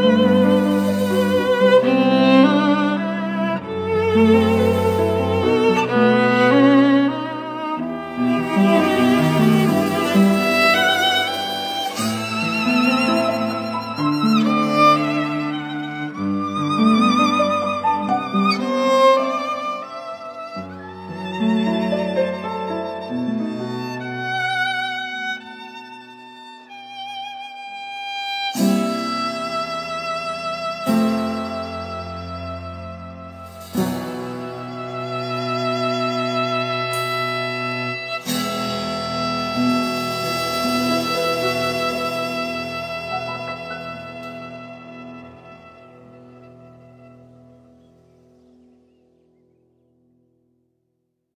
Música